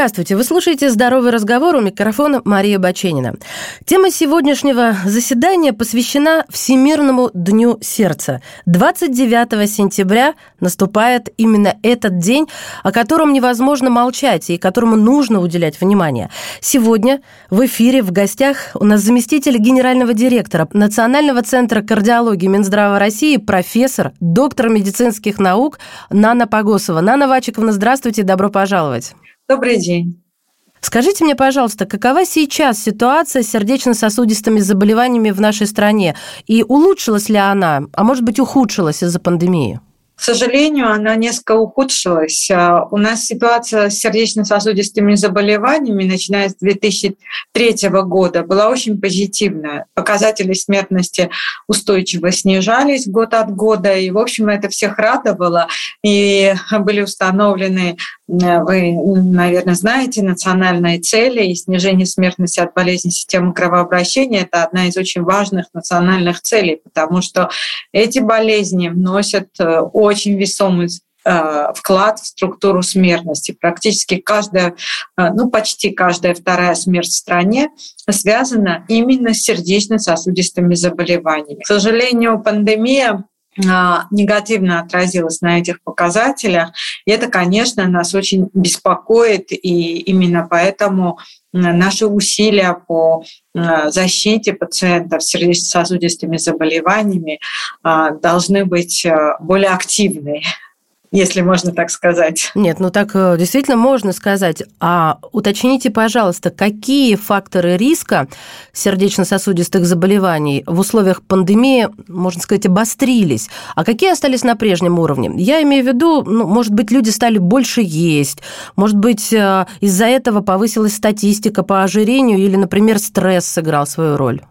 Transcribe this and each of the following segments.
Здравствуйте, вы слушаете «Здоровый разговор» у микрофона Мария Баченина. Тема сегодняшнего заседания посвящена Всемирному дню сердца. 29 сентября наступает именно этот день, о котором невозможно молчать и которому нужно уделять внимание. Сегодня в эфире в гостях у нас заместитель генерального директора Национального центра кардиологии Минздрава России, профессор, доктор медицинских наук Нана Погосова. Нана Вачиковна, здравствуйте, добро пожаловать. Добрый день. Скажите мне, пожалуйста, какова сейчас ситуация с сердечно-сосудистыми заболеваниями в нашей стране? И улучшилась ли она, а может быть ухудшилась из-за пандемии? К сожалению, она несколько ухудшилась. А, у нас ситуация с сердечно-сосудистыми заболеваниями, начиная с 2003 года, была очень позитивная. Показатели смертности устойчиво снижались год от года, и, в общем, это всех радовало. И были установлены, вы, наверное, знаете, национальные цели и снижение смертности от болезней системы кровообращения – это одна из очень важных национальных целей, потому что эти болезни носят очень очень весомый э, вклад в структуру смертности. Практически каждая, э, ну почти каждая вторая смерть в стране связана именно с сердечно-сосудистыми заболеваниями. К сожалению, пандемия негативно отразилась на этих показателях. И это, конечно, нас очень беспокоит, и именно поэтому наши усилия по э, защите пациентов с сердечно-сосудистыми заболеваниями э, должны быть более активны если можно так сказать. Нет, ну так действительно можно сказать. А уточните, пожалуйста, какие факторы риска сердечно-сосудистых заболеваний в условиях пандемии, можно сказать, обострились, а какие остались на прежнем уровне? Я имею в виду, ну, может быть, люди стали больше есть, может быть, из-за этого повысилась статистика по ожирению или, например, стресс сыграл свою роль?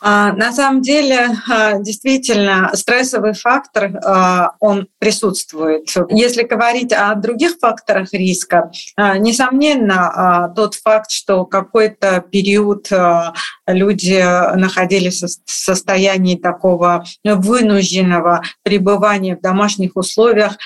А, на самом деле, а, действительно, стрессовый фактор, а, он присутствует. Если говорить о других факторах риска, несомненно, тот факт, что какой-то период люди находились в состоянии такого вынужденного пребывания в домашних условиях,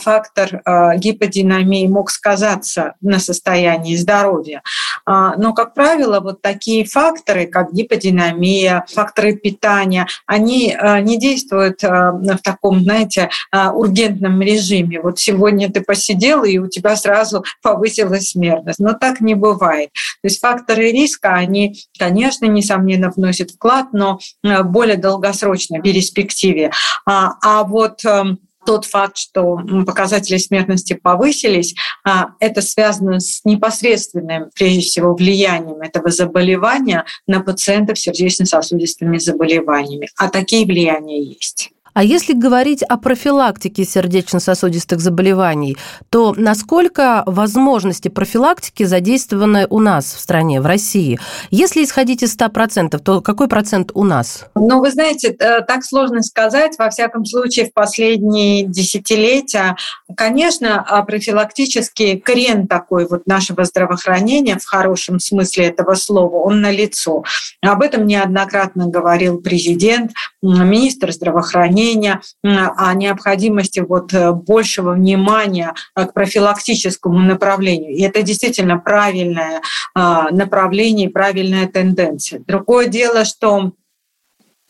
фактор гиподинамии мог сказаться на состоянии здоровья. Но, как правило, вот такие факторы, как гиподинамия, факторы питания, они э, не действуют э, в таком, знаете, э, ургентном режиме. Вот сегодня ты посидел, и у тебя сразу повысилась смертность. Но так не бывает. То есть факторы риска, они, конечно, несомненно, вносят вклад, но более долгосрочной перспективе. А, а вот эм, тот факт, что показатели смертности повысились, а, это связано с непосредственным, прежде всего, влиянием этого заболевания на пациентов с сердечно-сосудистыми заболеваниями. А такие влияния есть. А если говорить о профилактике сердечно-сосудистых заболеваний, то насколько возможности профилактики задействованы у нас в стране, в России? Если исходить из 100%, то какой процент у нас? Ну, вы знаете, э, так сложно сказать. Во всяком случае, в последние десятилетия, конечно, а профилактический крен такой вот нашего здравоохранения в хорошем смысле этого слова, он налицо. Об этом неоднократно говорил президент, министр здравоохранения, мнения о необходимости вот э, большего внимания э, к профилактическому направлению. И это действительно правильное а, направление, правильная тенденция. Другое дело, что а,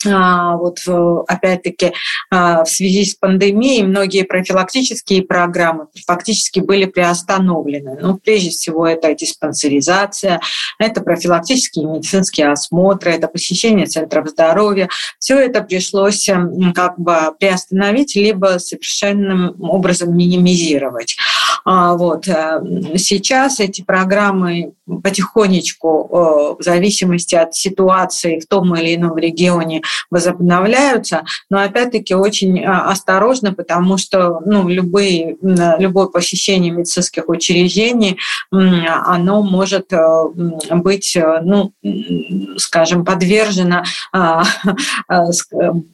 вот опять-таки а, в связи с пандемией многие профилактические программы фактически были приостановлены. Ну, прежде всего, это диспансеризация, это профилактические медицинские осмотры, это посещение центров здоровья. Все это пришлось как бы приостановить, либо совершенным образом минимизировать. А, вот. Э, сейчас эти программы потихонечку, в зависимости от ситуации в том или ином регионе, возобновляются, но опять-таки очень осторожно, потому что ну, любые, любое посещение медицинских учреждений, оно может быть, ну, скажем, подвержено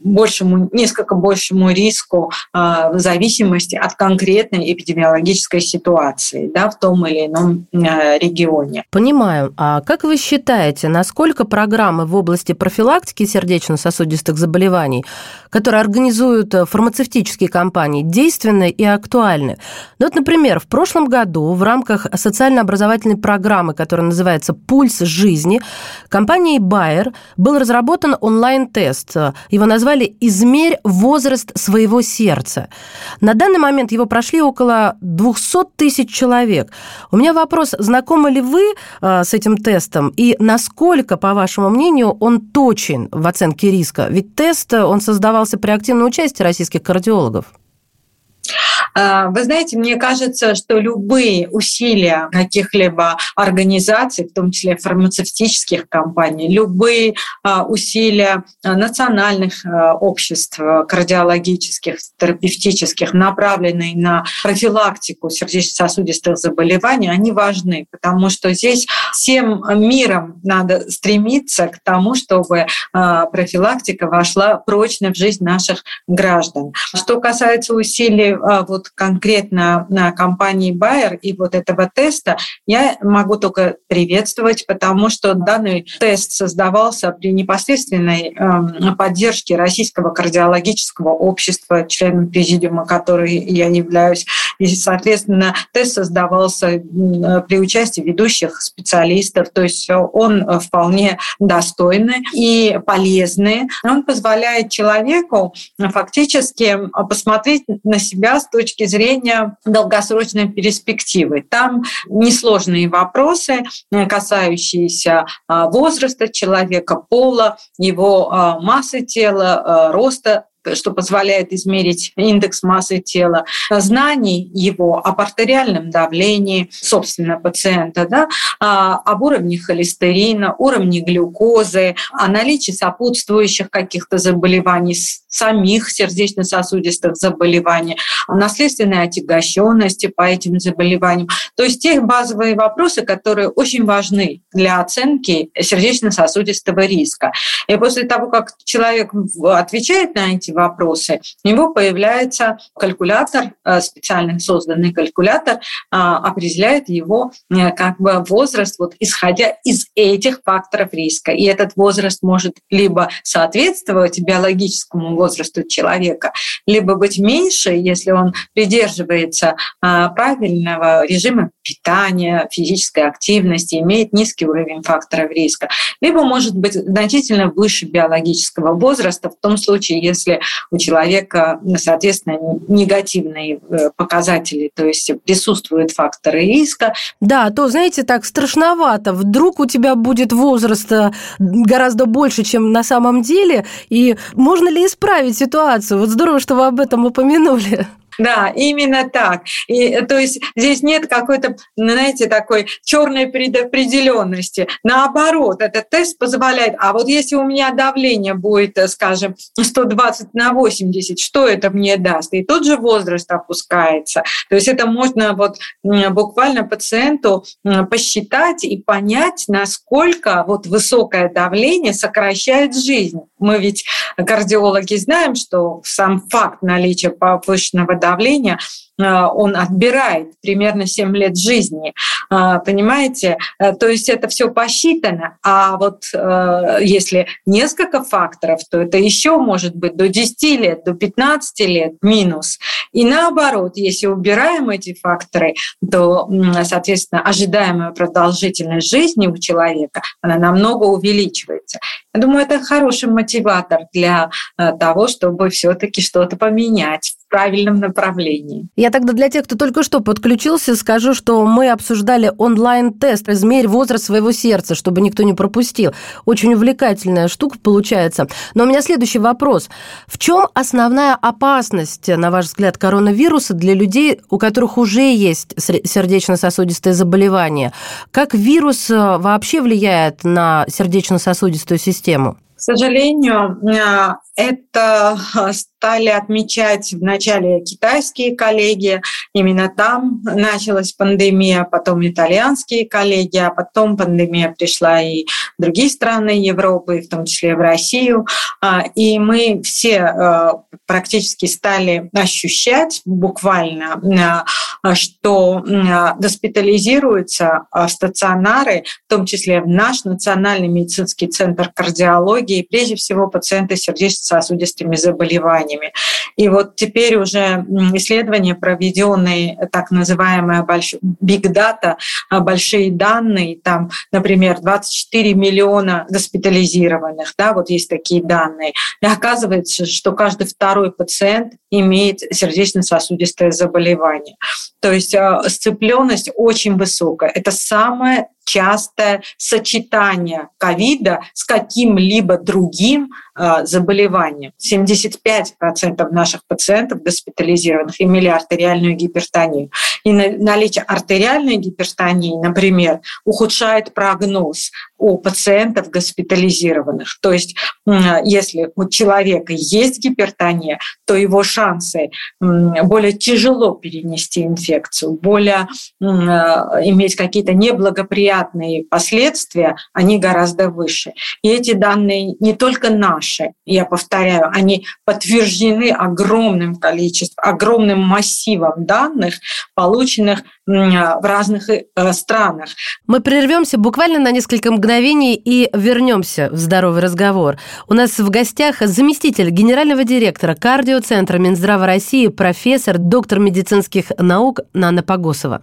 большему, несколько большему риску в зависимости от конкретной эпидемиологической ситуации да, в том или ином э, регионе. Понимаю. А как вы считаете, насколько программы в области профилактики сердечно-сосудистых заболеваний, которые организуют э, фармацевтические компании, действенны и актуальны? Ну, вот, например, в прошлом году в рамках социально-образовательной программы, которая называется «Пульс жизни», компанией Bayer был разработан онлайн-тест. Его назвали «Измерь возраст своего сердца». На данный момент его прошли около 200 тысяч человек. У меня вопрос, знакомы ли вы э, с этим тестом и насколько, по вашему мнению, он точен в оценке риска? Ведь тест, э, он создавался при активном участии российских кардиологов. А, вы знаете, мне кажется, что любые усилия каких-либо организаций, в том числе фармацевтических компаний, любые а, усилия национальных а, обществ кардиологических, терапевтических, направленные на профилактику сердечно-сосудистых заболеваний, они важны, потому что здесь всем миром надо стремиться к тому, чтобы профилактика вошла прочно в жизнь наших граждан. Что касается усилий вот конкретно на компании Bayer и вот этого теста, я могу только приветствовать, потому что данный тест создавался при непосредственной эм, поддержке Российского кардиологического общества, членом президиума которой я являюсь. И, соответственно, тест создавался при участии ведущих специалистов, то есть он вполне достойный и полезный. Он позволяет человеку фактически посмотреть на себя с точки зрения долгосрочной перспективы. Там несложные вопросы, э, касающиеся а, возраста человека, пола, его а, массы тела, а, роста что позволяет измерить индекс массы тела, знаний его об артериальном давлении, собственно, пациента, да, об уровне холестерина, уровне глюкозы, о наличии сопутствующих каких-то заболеваний, самих сердечно-сосудистых заболеваний, наследственной отягощенности по этим заболеваниям. То есть те базовые вопросы, которые очень важны для оценки сердечно-сосудистого риска. И после того, как человек отвечает на эти вопросы, у него появляется калькулятор, э, специально созданный калькулятор, э, определяет его э, как бы возраст, вот исходя из этих факторов риска. И этот возраст может либо соответствовать биологическому возрасту человека, либо быть меньше, если он придерживается правильного режима питания, физической активности, имеет низкий уровень факторов риска, либо может быть значительно выше биологического возраста в том случае, если у человека, соответственно, негативные э, показатели, то есть присутствуют факторы риска. Да, то, знаете, так страшновато. Вдруг у тебя будет возраст э, гораздо больше, чем на самом деле, и можно ли исправить ситуацию? Вот здорово, что вы об этом упомянули. Да, именно так. И, э, то есть здесь нет какой-то, знаете, такой черной предопределенности. Наоборот, этот тест позволяет, а вот если у меня давление будет, э, скажем, 120 на 80, что это мне даст? И тот же возраст опускается. То есть это можно вот буквально пациенту посчитать и понять, насколько вот высокое давление сокращает жизнь. Мы ведь, кардиологи, знаем, что сам факт наличия повышенного давления давления, э, он отбирает примерно 7 лет жизни. Э, понимаете? Э, то есть это все посчитано. А вот если несколько факторов, то это еще может быть до 10 лет, до 15 лет минус. И наоборот, если убираем эти факторы, то, соответственно, ожидаемая продолжительность жизни у человека, она намного увеличивается. Я думаю, это хороший мотиватор для того, чтобы все-таки что-то поменять правильном направлении. Я тогда для тех, кто только что подключился, скажу, что мы обсуждали онлайн-тест «Измерь возраст своего сердца», чтобы никто не пропустил. Очень увлекательная штука получается. Но у меня следующий вопрос. В чем основная опасность, на ваш взгляд, коронавируса для людей, у которых уже есть сердечно-сосудистое заболевание? Как вирус э, вообще влияет на сердечно-сосудистую систему? К сожалению, э, это стали отмечать вначале китайские коллеги, именно там началась пандемия, потом итальянские коллеги, а потом пандемия пришла и в другие страны Европы, в том числе в Россию. А, и мы все э, практически стали ощущать буквально, что госпитализируются в стационары, в том числе в наш Национальный медицинский центр кардиологии, прежде всего пациенты с сердечно-сосудистыми заболеваниями. И вот теперь уже исследования, проведенные так называемая big data, а, большие данные, там, например, 24 миллиона госпитализированных, да, вот есть такие данные. И оказывается, что каждый второй пациент имеет сердечно-сосудистое заболевание. То есть а, сцепленность очень высокая. Это самое частое сочетание ковида с каким-либо другим э, заболеванием. 75% наших пациентов госпитализированных имели артериальную гипертонию. И наличие артериальной гипертонии, например, ухудшает прогноз у пациентов госпитализированных. То есть если у человека есть гипертония, то его шансы более тяжело перенести инфекцию, более э, иметь какие-то неблагоприятные последствия, они гораздо выше. И эти данные не только наши, я повторяю, они подтверждены огромным количеством, огромным массивом данных, полученных в разных э, странах. Мы прервемся буквально на несколько мгновений и вернемся в здоровый разговор. У нас в гостях заместитель генерального директора кардиоцентра Минздрава России, профессор, доктор медицинских наук Нана Погосова.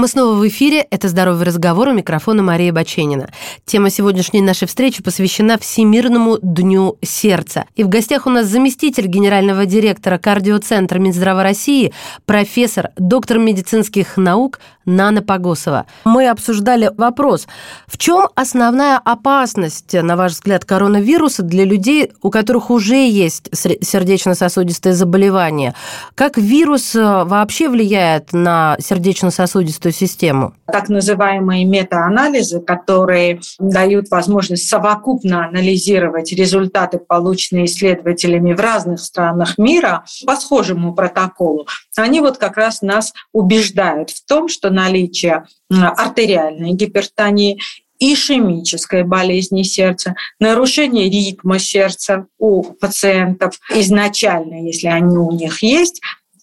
Мы снова в эфире. Это «Здоровый разговор» у микрофона Мария Баченина. Тема сегодняшней нашей встречи посвящена Всемирному дню сердца. И в гостях у нас заместитель генерального директора кардиоцентра Минздрава России, профессор, доктор медицинских наук Нана Погосова. Мы обсуждали вопрос, в чем основная опасность, на ваш взгляд, коронавируса для людей, у которых уже есть сердечно-сосудистое заболевание? Как вирус э, вообще влияет на сердечно-сосудистую эту систему? Так называемые метаанализы, которые дают возможность совокупно анализировать результаты, полученные исследователями в разных странах мира по схожему протоколу, они вот как раз нас убеждают в том, что наличие артериальной гипертонии ишемической болезни сердца, нарушение ритма сердца у пациентов изначально, если они у них есть,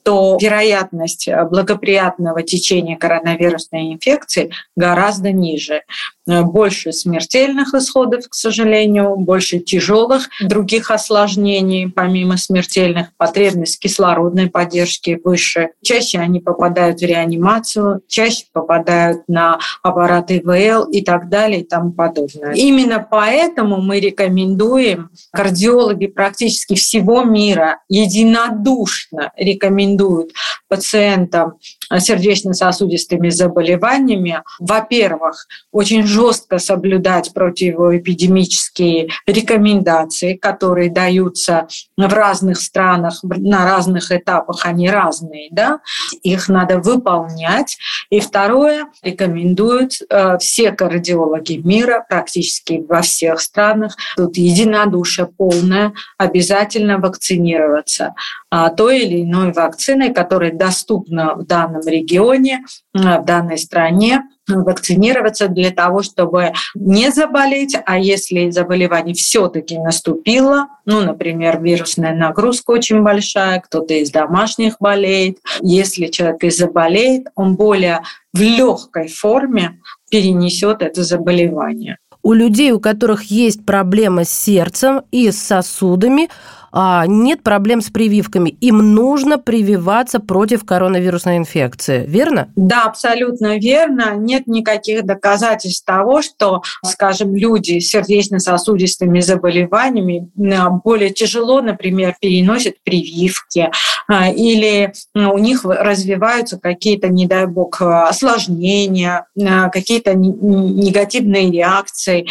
то вероятность э, благоприятного течения коронавирусной инфекции гораздо ниже. Э, больше смертельных исходов, к сожалению, больше тяжелых других осложнений, помимо смертельных, потребность кислородной поддержки выше. Чаще они попадают в реанимацию, чаще попадают на аппарат ИВЛ и так далее и тому подобное. Именно поэтому мы рекомендуем, кардиологи практически всего мира единодушно рекомендуют пациентам сердечно-сосудистыми заболеваниями, во-первых, очень жестко соблюдать противоэпидемические рекомендации, которые даются в разных странах, на разных этапах, они разные, да, их надо выполнять. И второе, рекомендуют э, все кардиологи мира, практически во всех странах, тут единодушие полное, обязательно вакцинироваться а, той или иной вакциной, которая доступна в данном регионе, в данной стране, вакцинироваться для того, чтобы не заболеть, а если заболевание все-таки наступило, ну, например, вирусная нагрузка очень большая, кто-то из домашних болеет, если человек и заболеет, он более в легкой форме перенесет это заболевание. У людей, у которых есть проблемы с сердцем и с сосудами, нет проблем с прививками. Им нужно прививаться против коронавирусной инфекции, верно? Да, абсолютно верно. Нет никаких доказательств того, что, скажем, люди с сердечно-сосудистыми заболеваниями более тяжело, например, переносят прививки а, или у них развиваются какие-то, не дай бог, осложнения, а, какие-то негативные реакции.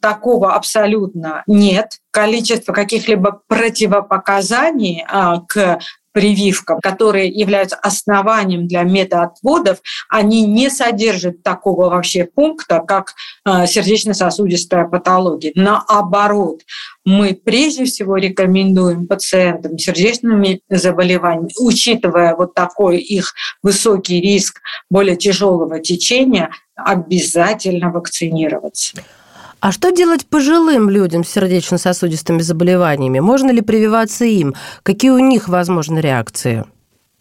Такого абсолютно нет количество каких-либо противопоказаний а, к прививкам, которые являются основанием для метаотводов, они не содержат такого вообще пункта, как а, сердечно-сосудистая патология. Наоборот, мы прежде всего рекомендуем пациентам с сердечными заболеваниями, учитывая вот такой их высокий риск более тяжелого течения, обязательно вакцинироваться. А что делать пожилым людям с сердечно-сосудистыми заболеваниями? Можно ли прививаться им? Какие у них возможны реакции?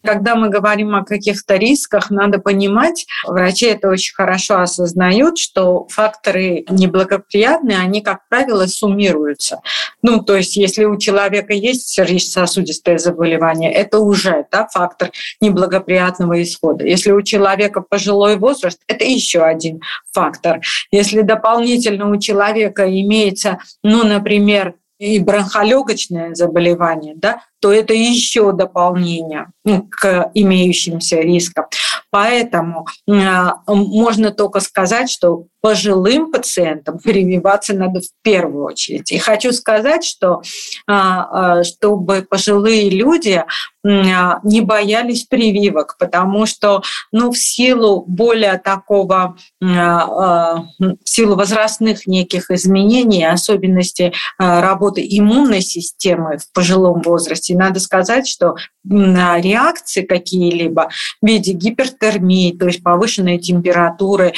Когда мы говорим о каких-то рисках, надо понимать, врачи это очень хорошо осознают, что факторы неблагоприятные, они, как правило, суммируются. Ну, то есть, если у человека есть сердечно-сосудистое заболевание, это уже да, фактор неблагоприятного исхода. Если у человека пожилой возраст, это еще один фактор. Если дополнительно у человека имеется, ну, например, и бронхолегочное заболевание, да, то это еще дополнение ну, к имеющимся рискам. Поэтому э, можно только сказать, что пожилым пациентам прививаться надо в первую очередь. И хочу сказать, что э, чтобы пожилые люди не боялись прививок, потому что ну, в силу более такого, в силу возрастных неких изменений, особенностей работы иммунной системы в пожилом возрасте, возрасте. надо сказать, что реакции какие-либо в виде гипертермии, то есть повышенной температуры,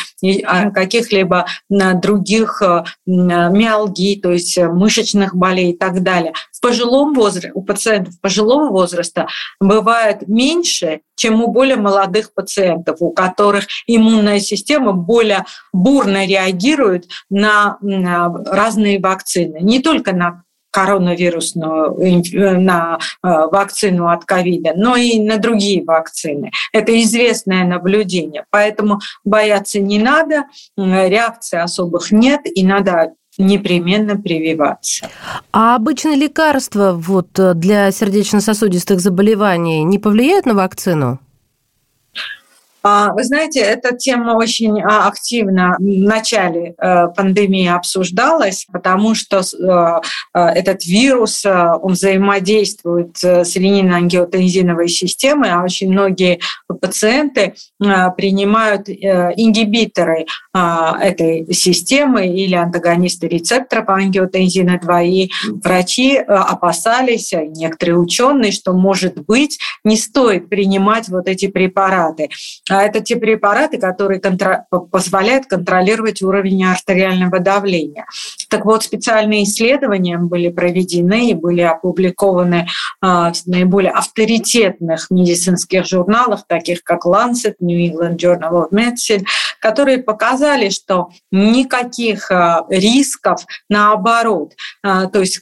а, каких-либо других э, миалгий, то есть мышечных болей и так далее. В пожилом возрасте, у пациентов пожилого возраста бывает меньше, чем у более молодых пациентов, у которых иммунная система более бурно реагирует на разные вакцины, не только на коронавирусную, э, на э, вакцину от ковида, но и на другие вакцины. Это известное наблюдение. Поэтому бояться не надо, реакции особых нет, и надо непременно прививаться. А обычно лекарства вот, э, для сердечно-сосудистых заболеваний не повлияют на вакцину? А, вы знаете, эта тема очень а, активно в начале э, пандемии обсуждалась, потому что э, э, этот вирус, он взаимодействует с ренин-ангиотензиновой системой, а очень многие пациенты принимают ингибиторы этой системы или антагонисты рецепторов ангиотензина 2, и врачи опасались, некоторые ученые, что, может быть, не стоит принимать вот эти препараты. А это те препараты, которые контр... позволяют контролировать уровень артериального давления. Так вот, специальные исследования были проведены и были опубликованы а, в наиболее авторитетных медицинских журналах, таких как Lancet, New England Journal of Medicine, которые показали, что никаких а, рисков, наоборот, то есть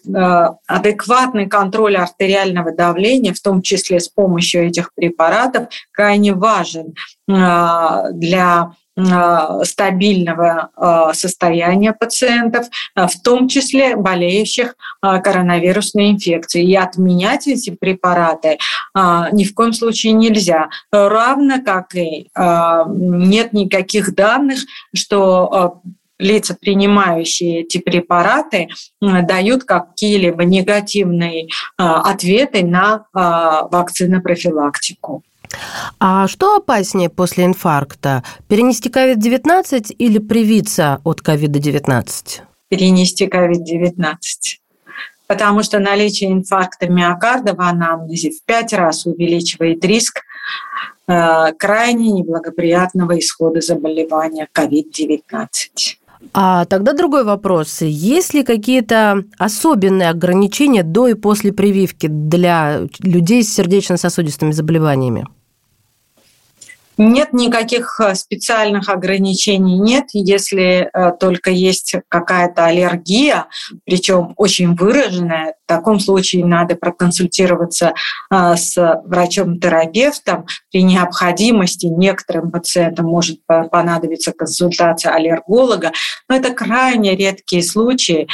адекватный контроль артериального давления, в том числе с помощью этих препаратов, крайне важен. А, для а, стабильного а, состояния пациентов, в том числе болеющих коронавирусной инфекцией. И отменять эти препараты ни в коем случае нельзя. Равно как и нет никаких данных, что лица, принимающие эти препараты, дают какие-либо негативные ответы на вакцинопрофилактику. А что опаснее после инфаркта? Перенести COVID-19 или привиться от COVID-19? Перенести COVID-19 потому что наличие инфаркта миокарда в анамнезе в пять раз увеличивает риск э, крайне неблагоприятного исхода заболевания COVID-19. А тогда другой вопрос. Есть ли какие-то особенные ограничения до и после прививки для людей с сердечно-сосудистыми заболеваниями? Нет никаких э, специальных ограничений, нет, если э, только есть какая-то аллергия, причем очень выраженная. В таком случае надо проконсультироваться э, с врачом-терапевтом. При необходимости некоторым пациентам может понадобиться консультация аллерголога, но это крайне редкие случаи.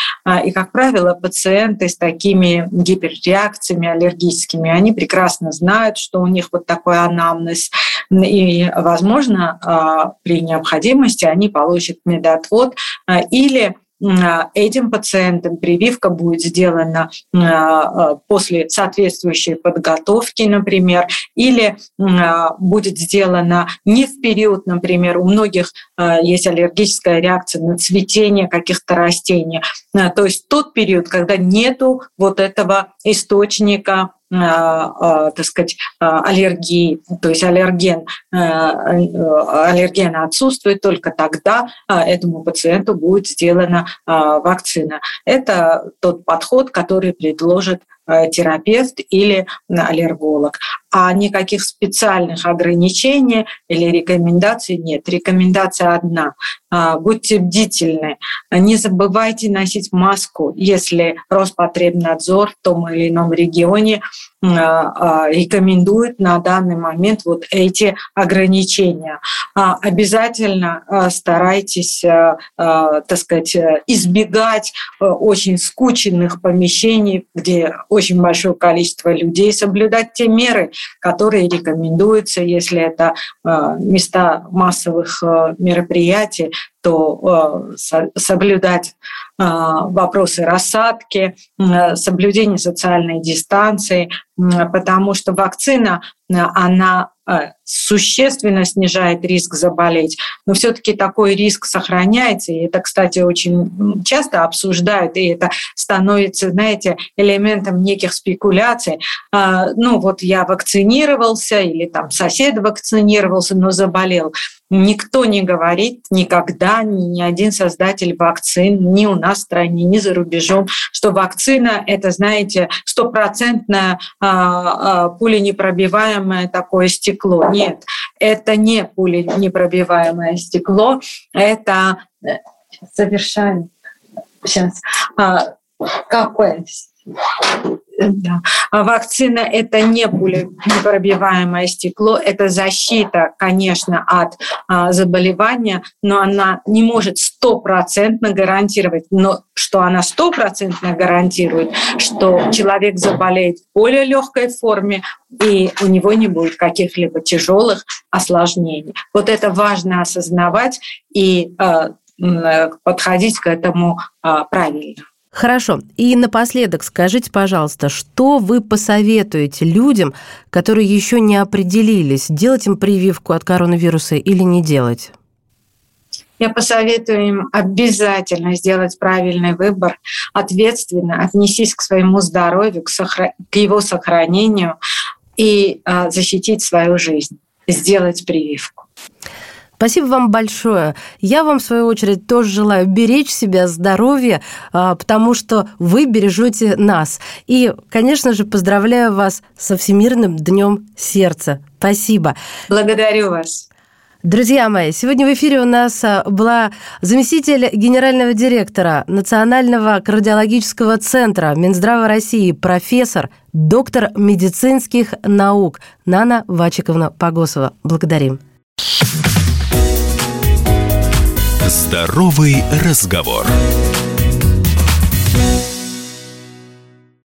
И, как правило, пациенты с такими гиперреакциями аллергическими, они прекрасно знают, что у них вот такой анамнез, и, возможно, а, при необходимости они получат медотвод а, или а, этим пациентам прививка будет сделана после соответствующей подготовки, например, или будет сделана не в период, например, у многих есть аллергическая реакция на цветение каких-то растений, то есть тот период, когда нету вот этого источника так сказать, а, аллергии, то есть аллерген, э, аллерген отсутствует, только тогда этому пациенту будет сделана вакцина. Это тот подход, который предложит Э, терапевт или аллерголог. А никаких специальных ограничений или рекомендаций нет. Рекомендация одна. А, будьте бдительны. Не забывайте носить маску, если Роспотребнадзор в том или ином регионе рекомендует на данный момент вот эти ограничения. Обязательно старайтесь, так сказать, избегать э, очень скученных помещений, где очень большое количество людей, соблюдать те меры, которые рекомендуются, если это э, места массовых э, мероприятий, то э, соблюдать вопросы рассадки, соблюдение социальной дистанции, потому что вакцина, она существенно снижает риск заболеть, но все-таки такой риск сохраняется, и это, кстати, очень часто обсуждают, и это становится, знаете, элементом неких спекуляций. А, ну вот я вакцинировался, или там сосед вакцинировался, но заболел. Никто не говорит никогда, ни, один создатель вакцин, ни у нас в стране, ни за рубежом, что вакцина – это, знаете, стопроцентное а, пуленепробиваемое такое стекло. Нет, это не пуленепробиваемое стекло, это э, совершенно сейчас а, какое да. А вакцина – это не пуленепробиваемое стекло, это защита, конечно, от а, заболевания, но она не может стопроцентно гарантировать, но что она стопроцентно гарантирует, что человек заболеет в более легкой форме, и у него не будет каких-либо тяжелых осложнений. Вот это важно осознавать и а, подходить к этому а, правильно. Хорошо. И напоследок скажите, пожалуйста, что вы посоветуете людям, которые еще не определились, делать им прививку от коронавируса или не делать? Я посоветую им обязательно сделать правильный выбор, ответственно отнесись к своему здоровью, к, сохра... к его сохранению и э, защитить свою жизнь, сделать прививку. Спасибо вам большое. Я вам, в свою очередь, тоже желаю беречь себя, здоровье, а, потому что вы бережете нас. И, конечно же, поздравляю вас со Всемирным днем сердца. Спасибо. Благодарю вас. Друзья мои, сегодня в эфире у нас а, была заместитель генерального директора Национального кардиологического центра Минздрава России, профессор, доктор медицинских наук Нана Вачиковна Погосова. Благодарим. Здоровый разговор.